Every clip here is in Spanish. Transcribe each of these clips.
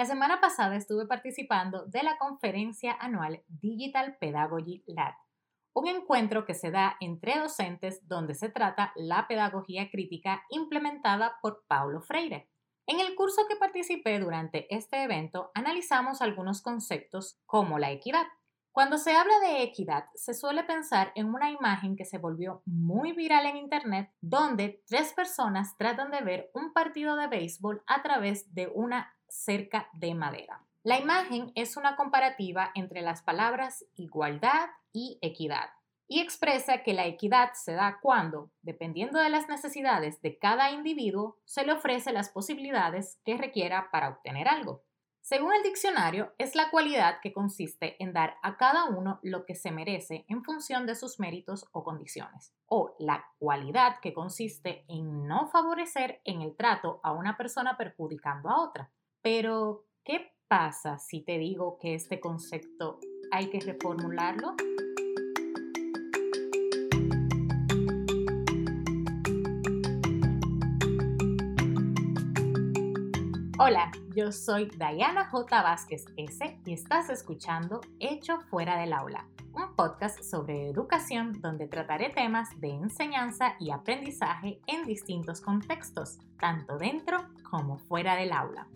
La semana pasada estuve participando de la conferencia anual Digital Pedagogy Lab, un encuentro que se da entre docentes donde se trata la pedagogía crítica implementada por Paulo Freire. En el curso que participé durante este evento analizamos algunos conceptos como la equidad. Cuando se habla de equidad, se suele pensar en una imagen que se volvió muy viral en Internet, donde tres personas tratan de ver un partido de béisbol a través de una cerca de madera. La imagen es una comparativa entre las palabras igualdad y equidad y expresa que la equidad se da cuando, dependiendo de las necesidades de cada individuo, se le ofrece las posibilidades que requiera para obtener algo. Según el diccionario, es la cualidad que consiste en dar a cada uno lo que se merece en función de sus méritos o condiciones, o la cualidad que consiste en no favorecer en el trato a una persona perjudicando a otra. Pero, ¿qué pasa si te digo que este concepto hay que reformularlo? Hola, yo soy Diana J. Vázquez S. y estás escuchando Hecho Fuera del Aula, un podcast sobre educación donde trataré temas de enseñanza y aprendizaje en distintos contextos, tanto dentro como fuera del aula.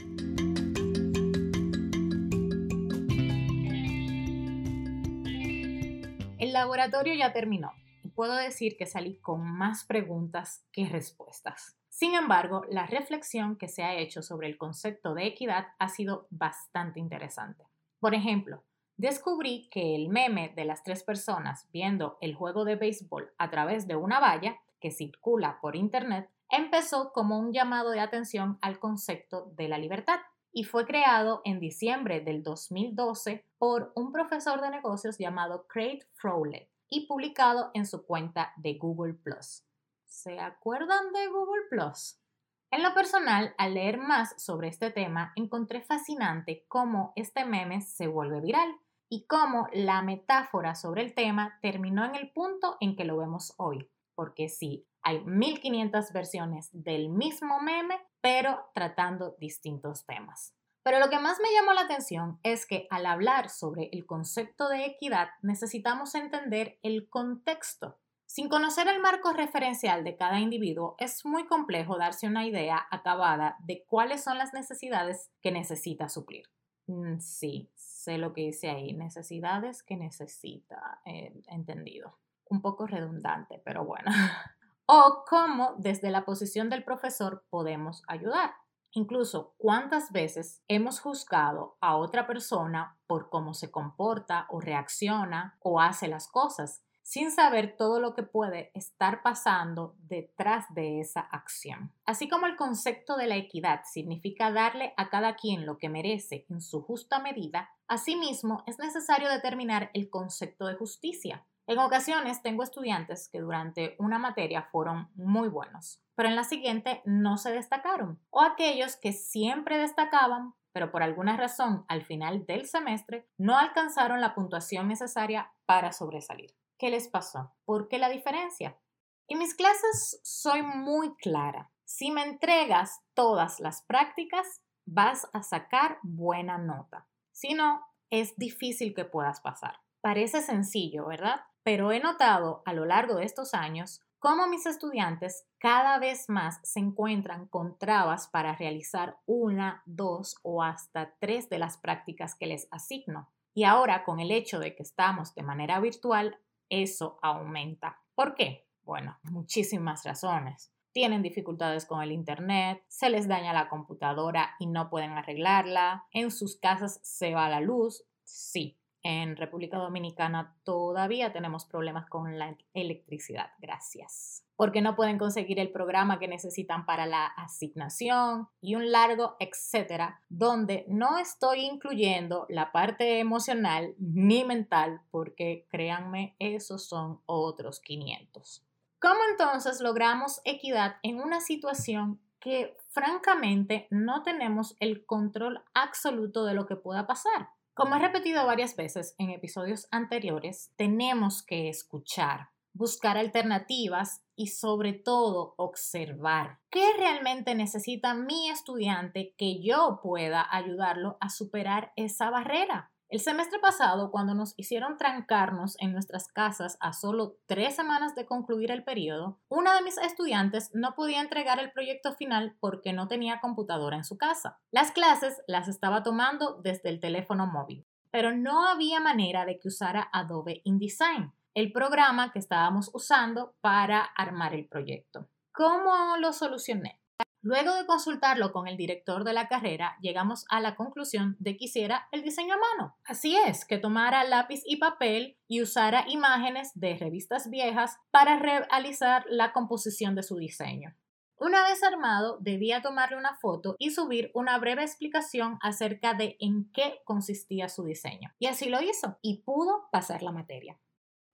El laboratorio ya terminó y puedo decir que salí con más preguntas que respuestas. Sin embargo, la reflexión que se ha hecho sobre el concepto de equidad ha sido bastante interesante. Por ejemplo, descubrí que el meme de las tres personas viendo el juego de béisbol a través de una valla que circula por Internet empezó como un llamado de atención al concepto de la libertad y fue creado en diciembre del 2012 por un profesor de negocios llamado Craig Frowley y publicado en su cuenta de Google ⁇ ¿Se acuerdan de Google? En lo personal, al leer más sobre este tema, encontré fascinante cómo este meme se vuelve viral y cómo la metáfora sobre el tema terminó en el punto en que lo vemos hoy. Porque sí, hay 1500 versiones del mismo meme, pero tratando distintos temas. Pero lo que más me llamó la atención es que al hablar sobre el concepto de equidad necesitamos entender el contexto sin conocer el marco referencial de cada individuo, es muy complejo darse una idea acabada de cuáles son las necesidades que necesita suplir. Mm, sí, sé lo que dice ahí, necesidades que necesita, eh, entendido. Un poco redundante, pero bueno. o cómo desde la posición del profesor podemos ayudar. Incluso cuántas veces hemos juzgado a otra persona por cómo se comporta o reacciona o hace las cosas sin saber todo lo que puede estar pasando detrás de esa acción. Así como el concepto de la equidad significa darle a cada quien lo que merece en su justa medida, asimismo es necesario determinar el concepto de justicia. En ocasiones tengo estudiantes que durante una materia fueron muy buenos, pero en la siguiente no se destacaron, o aquellos que siempre destacaban, pero por alguna razón al final del semestre no alcanzaron la puntuación necesaria para sobresalir. ¿Qué les pasó? ¿Por qué la diferencia? En mis clases soy muy clara. Si me entregas todas las prácticas, vas a sacar buena nota. Si no, es difícil que puedas pasar. Parece sencillo, ¿verdad? Pero he notado a lo largo de estos años cómo mis estudiantes cada vez más se encuentran con trabas para realizar una, dos o hasta tres de las prácticas que les asigno. Y ahora, con el hecho de que estamos de manera virtual, eso aumenta. ¿Por qué? Bueno, muchísimas razones. Tienen dificultades con el Internet, se les daña la computadora y no pueden arreglarla, en sus casas se va la luz, sí. En República Dominicana todavía tenemos problemas con la electricidad, gracias porque no pueden conseguir el programa que necesitan para la asignación y un largo etcétera, donde no estoy incluyendo la parte emocional ni mental, porque créanme, esos son otros 500. ¿Cómo entonces logramos equidad en una situación que francamente no tenemos el control absoluto de lo que pueda pasar? Como he repetido varias veces en episodios anteriores, tenemos que escuchar buscar alternativas y sobre todo observar qué realmente necesita mi estudiante que yo pueda ayudarlo a superar esa barrera. El semestre pasado, cuando nos hicieron trancarnos en nuestras casas a solo tres semanas de concluir el periodo, una de mis estudiantes no podía entregar el proyecto final porque no tenía computadora en su casa. Las clases las estaba tomando desde el teléfono móvil, pero no había manera de que usara Adobe InDesign, el programa que estábamos usando para armar el proyecto. ¿Cómo lo solucioné? Luego de consultarlo con el director de la carrera, llegamos a la conclusión de que hiciera el diseño a mano. Así es, que tomara lápiz y papel y usara imágenes de revistas viejas para realizar la composición de su diseño. Una vez armado, debía tomarle una foto y subir una breve explicación acerca de en qué consistía su diseño. Y así lo hizo y pudo pasar la materia.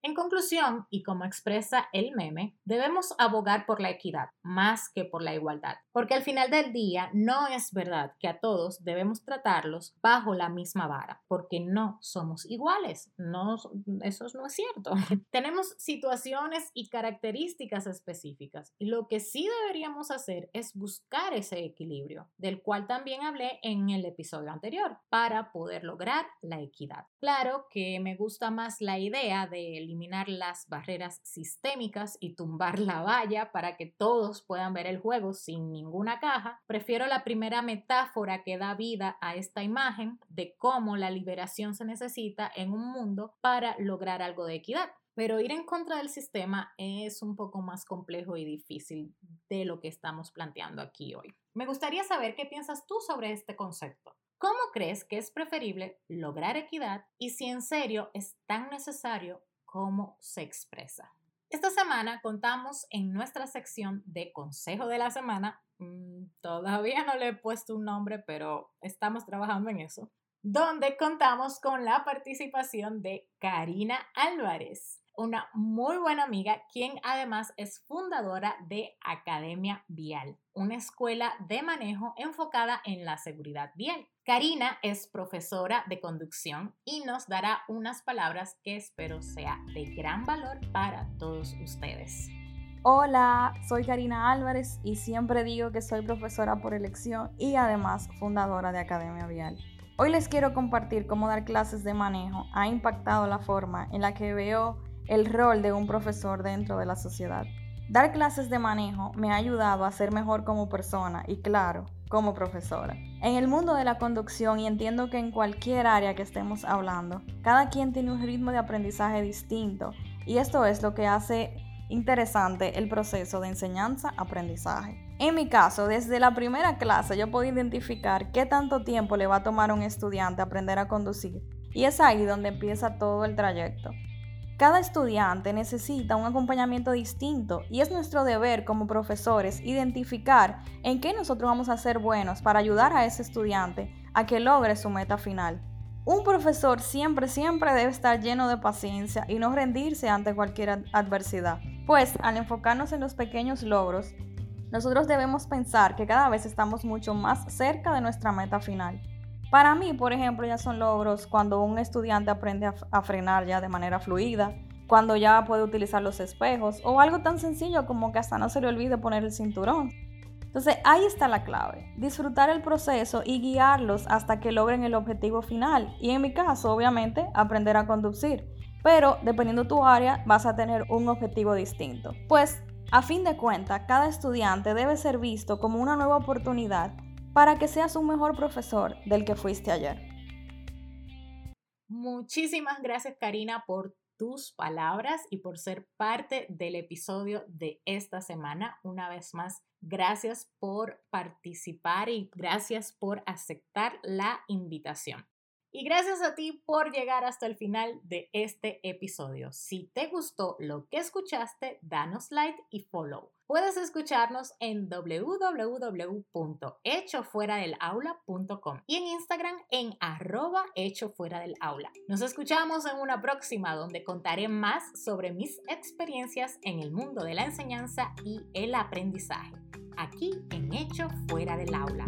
En conclusión, y como expresa el meme, debemos abogar por la equidad más que por la igualdad, porque al final del día no es verdad que a todos debemos tratarlos bajo la misma vara, porque no somos iguales, no, eso no es cierto. Tenemos situaciones y características específicas lo que sí deberíamos hacer es buscar ese equilibrio, del cual también hablé en el episodio anterior, para poder lograr la equidad. Claro que me gusta más la idea de eliminar las barreras sistémicas y tumbar la valla para que todos puedan ver el juego sin ninguna caja, prefiero la primera metáfora que da vida a esta imagen de cómo la liberación se necesita en un mundo para lograr algo de equidad. Pero ir en contra del sistema es un poco más complejo y difícil de lo que estamos planteando aquí hoy. Me gustaría saber qué piensas tú sobre este concepto. ¿Cómo crees que es preferible lograr equidad y si en serio es tan necesario cómo se expresa. Esta semana contamos en nuestra sección de Consejo de la Semana, mm, todavía no le he puesto un nombre, pero estamos trabajando en eso, donde contamos con la participación de Karina Álvarez una muy buena amiga, quien además es fundadora de Academia Vial, una escuela de manejo enfocada en la seguridad vial. Karina es profesora de conducción y nos dará unas palabras que espero sea de gran valor para todos ustedes. Hola, soy Karina Álvarez y siempre digo que soy profesora por elección y además fundadora de Academia Vial. Hoy les quiero compartir cómo dar clases de manejo ha impactado la forma en la que veo el rol de un profesor dentro de la sociedad. Dar clases de manejo me ha ayudado a ser mejor como persona y claro, como profesora. En el mundo de la conducción y entiendo que en cualquier área que estemos hablando, cada quien tiene un ritmo de aprendizaje distinto y esto es lo que hace interesante el proceso de enseñanza-aprendizaje. En mi caso, desde la primera clase yo puedo identificar qué tanto tiempo le va a tomar a un estudiante aprender a conducir y es ahí donde empieza todo el trayecto. Cada estudiante necesita un acompañamiento distinto y es nuestro deber como profesores identificar en qué nosotros vamos a ser buenos para ayudar a ese estudiante a que logre su meta final. Un profesor siempre, siempre debe estar lleno de paciencia y no rendirse ante cualquier adversidad, pues al enfocarnos en los pequeños logros, nosotros debemos pensar que cada vez estamos mucho más cerca de nuestra meta final. Para mí, por ejemplo, ya son logros cuando un estudiante aprende a, frenar ya de manera fluida, cuando ya puede utilizar los espejos o algo tan sencillo como que hasta no se le olvide poner el cinturón. Entonces ahí está la clave, disfrutar el proceso y guiarlos hasta que logren el objetivo final. Y en mi caso, obviamente, aprender a conducir. Pero dependiendo tu área, vas a tener un objetivo distinto. Pues, a fin de cuentas, cada estudiante debe ser visto como una nueva oportunidad para que seas un mejor profesor del que fuiste ayer. Muchísimas gracias Karina por tus palabras y por ser parte del episodio de esta semana. Una vez más, gracias por participar y gracias por aceptar la invitación. Y gracias a ti por llegar hasta el final de este episodio. Si te gustó lo que escuchaste, danos like y follow. Puedes escucharnos en www.hechofueradelaula.com y en Instagram en arroba hechofueradelaula. Nos escuchamos en una próxima donde contaré más sobre mis experiencias en el mundo de la enseñanza y el aprendizaje. Aquí en Hecho Fuera del Aula.